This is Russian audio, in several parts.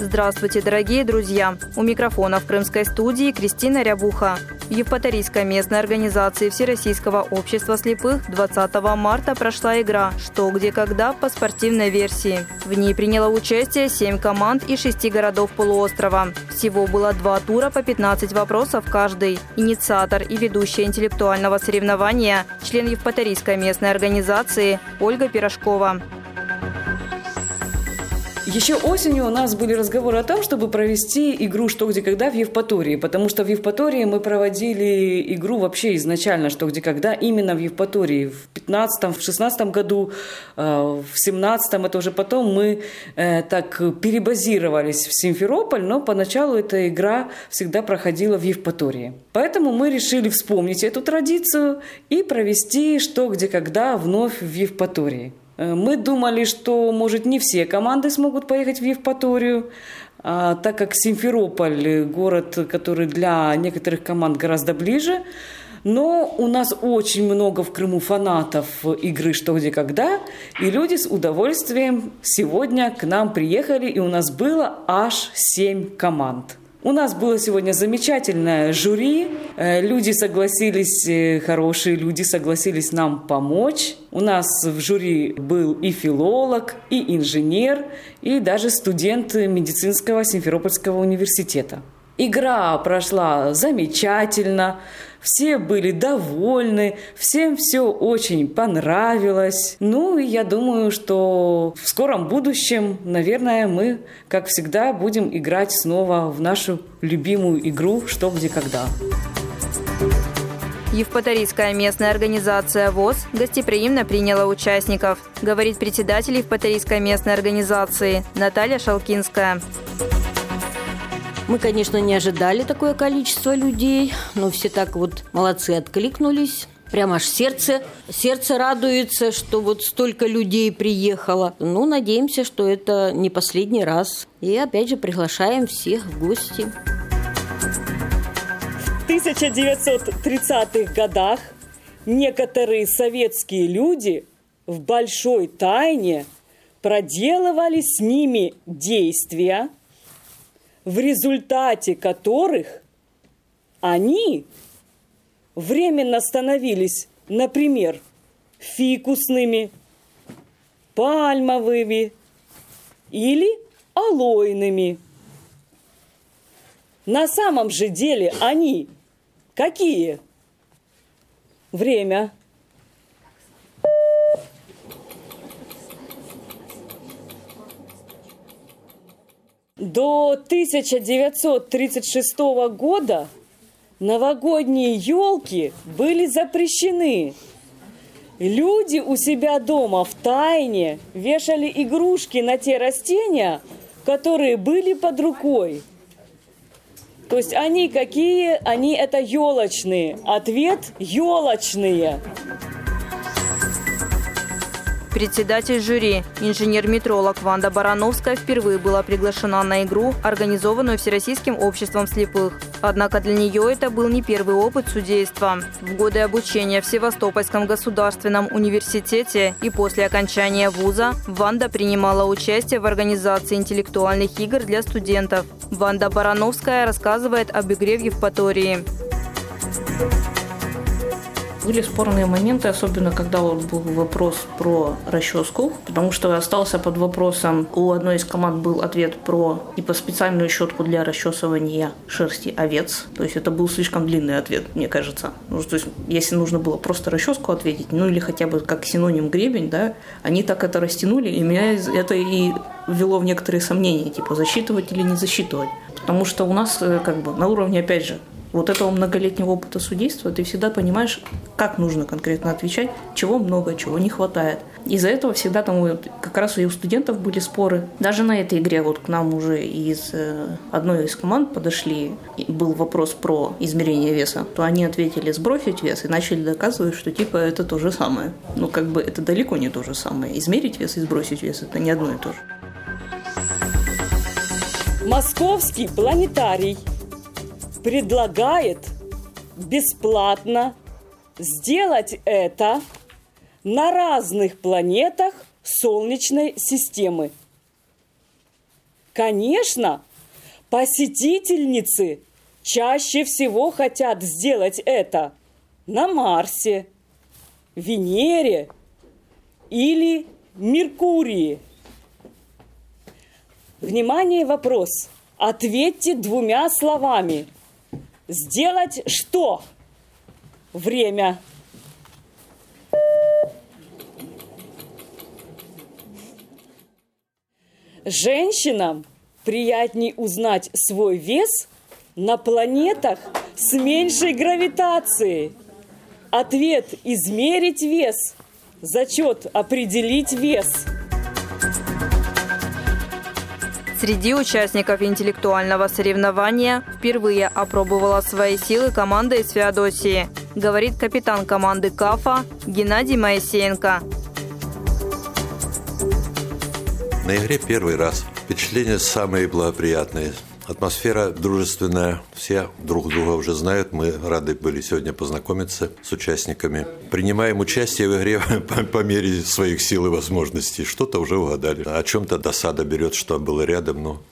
Здравствуйте, дорогие друзья! У микрофона в крымской студии Кристина Рябуха. В Евпаторийской местной организации Всероссийского общества слепых 20 марта прошла игра «Что, где, когда» по спортивной версии. В ней приняло участие 7 команд из 6 городов полуострова. Всего было два тура по 15 вопросов каждый. Инициатор и ведущая интеллектуального соревнования – член Евпаторийской местной организации Ольга Пирожкова. Еще осенью у нас были разговоры о том, чтобы провести игру «Что, где, когда» в Евпатории, потому что в Евпатории мы проводили игру вообще изначально «Что, где, когда» именно в Евпатории. В 15 в 16 году, э, в 17 это уже потом мы э, так перебазировались в Симферополь, но поначалу эта игра всегда проходила в Евпатории. Поэтому мы решили вспомнить эту традицию и провести «Что, где, когда» вновь в Евпатории. Э, мы думали, что, может, не все команды смогут поехать в Евпаторию, а, так как Симферополь – город, который для некоторых команд гораздо ближе. Но у нас очень много в Крыму фанатов игры «Что, где, когда», и люди с удовольствием сегодня к нам приехали, и у нас было аж семь команд – у нас было сегодня замечательное жюри. Э, люди согласились, э, хорошие люди согласились нам помочь. У нас в жюри был и филолог, и инженер, и даже студент медицинского Симферопольского университета. Игра прошла замечательно, все были довольны, всем все очень понравилось. Ну и я думаю, что в скором будущем, наверное, мы, как всегда, будем играть снова в нашу любимую игру «Что, где, когда». Евпаторийская местная организация ВОЗ гостеприимно приняла участников, говорит председатель Евпаторийской местной организации Наталья Шалкинская. Мы, конечно, не ожидали такое количество людей, но все так вот молодцы откликнулись. Прямо аж сердце, сердце радуется, что вот столько людей приехало. Ну, надеемся, что это не последний раз. И опять же приглашаем всех в гости. В 1930-х годах некоторые советские люди в большой тайне проделывали с ними действия, в результате которых они временно становились, например, фикусными, пальмовыми или алойными. На самом же деле они какие? Время – До 1936 года новогодние елки были запрещены. Люди у себя дома в тайне вешали игрушки на те растения, которые были под рукой. То есть они какие? Они это елочные. Ответ – елочные. Председатель жюри, инженер-метролог Ванда Барановская впервые была приглашена на игру, организованную Всероссийским обществом слепых. Однако для нее это был не первый опыт судейства. В годы обучения в Севастопольском государственном университете и после окончания вуза Ванда принимала участие в организации интеллектуальных игр для студентов. Ванда Барановская рассказывает об игре в Евпатории. Были спорные моменты, особенно когда вот был вопрос про расческу, потому что остался под вопросом, у одной из команд был ответ про типа специальную щетку для расчесывания шерсти овец. То есть это был слишком длинный ответ, мне кажется. Ну, то есть если нужно было просто расческу ответить, ну или хотя бы как синоним гребень, да, они так это растянули, и меня это и ввело в некоторые сомнения, типа засчитывать или не засчитывать. Потому что у нас э, как бы на уровне, опять же, вот этого многолетнего опыта судейства ты всегда понимаешь, как нужно конкретно отвечать, чего много, чего не хватает. Из-за этого всегда там вот, как раз и у студентов были споры. Даже на этой игре вот к нам уже из э, одной из команд подошли, был вопрос про измерение веса, то они ответили сбросить вес и начали доказывать, что типа это то же самое. Ну как бы это далеко не то же самое. Измерить вес и сбросить вес это не одно и то же. Московский планетарий предлагает бесплатно сделать это на разных планетах Солнечной системы. Конечно, посетительницы чаще всего хотят сделать это на Марсе, Венере или Меркурии. Внимание, вопрос. Ответьте двумя словами. Сделать что? Время. Женщинам приятней узнать свой вес на планетах с меньшей гравитацией. Ответ – измерить вес. Зачет – определить вес. Среди участников интеллектуального соревнования впервые опробовала свои силы команда из Феодосии, говорит капитан команды КАФа Геннадий Моисеенко. На игре первый раз. Впечатления самые благоприятные. Атмосфера дружественная, все друг друга уже знают. Мы рады были сегодня познакомиться с участниками. Принимаем участие в игре по, по мере своих сил и возможностей. Что-то уже угадали. О чем-то досада берет, что было рядом, но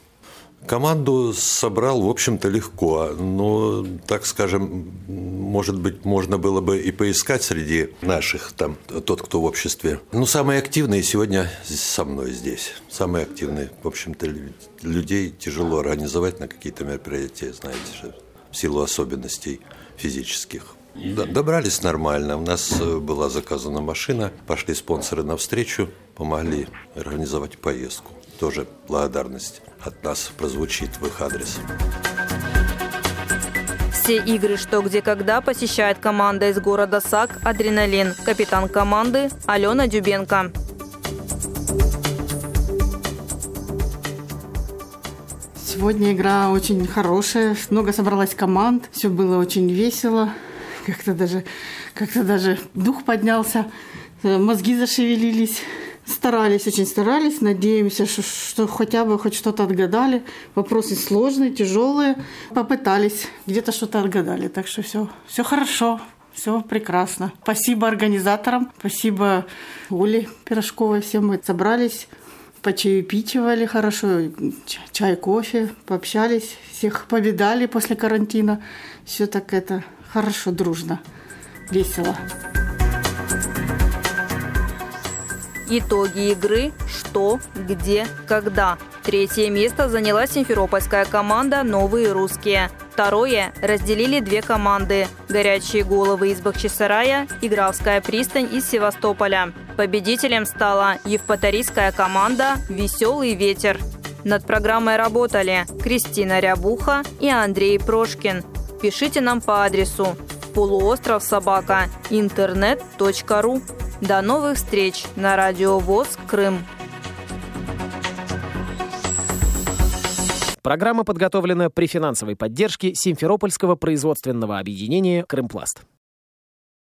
Команду собрал, в общем-то, легко. Но, так скажем, может быть, можно было бы и поискать среди наших, там, тот, кто в обществе. Ну, самые активные сегодня со мной здесь. Самые активные. В общем-то, людей тяжело организовать на какие-то мероприятия, знаете, в силу особенностей физических. Добрались нормально. У нас э, была заказана машина, пошли спонсоры навстречу, помогли организовать поездку. Тоже благодарность от нас прозвучит в их адрес. Все игры «Что, где, когда» посещает команда из города САК «Адреналин». Капитан команды Алена Дюбенко. Сегодня игра очень хорошая, много собралось команд, все было очень весело, как-то даже, как-то даже дух поднялся, мозги зашевелились старались, очень старались. Надеемся, что, что хотя бы хоть что-то отгадали. Вопросы сложные, тяжелые. Попытались, где-то что-то отгадали. Так что все, все хорошо. Все прекрасно. Спасибо организаторам, спасибо Оле Пирожковой. Все мы собрались, почаепичивали хорошо, чай, кофе, пообщались, всех повидали после карантина. Все так это хорошо, дружно, весело. Итоги игры «Что?», «Где?», «Когда?». Третье место заняла симферопольская команда «Новые русские». Второе разделили две команды – «Горячие головы» из Бахчисарая и «Графская пристань» из Севастополя. Победителем стала евпаторийская команда «Веселый ветер». Над программой работали Кристина Рябуха и Андрей Прошкин. Пишите нам по адресу полуостров собака интернет.ру. До новых встреч на радио ВОЗ Крым. Программа подготовлена при финансовой поддержке Симферопольского производственного объединения «Крымпласт».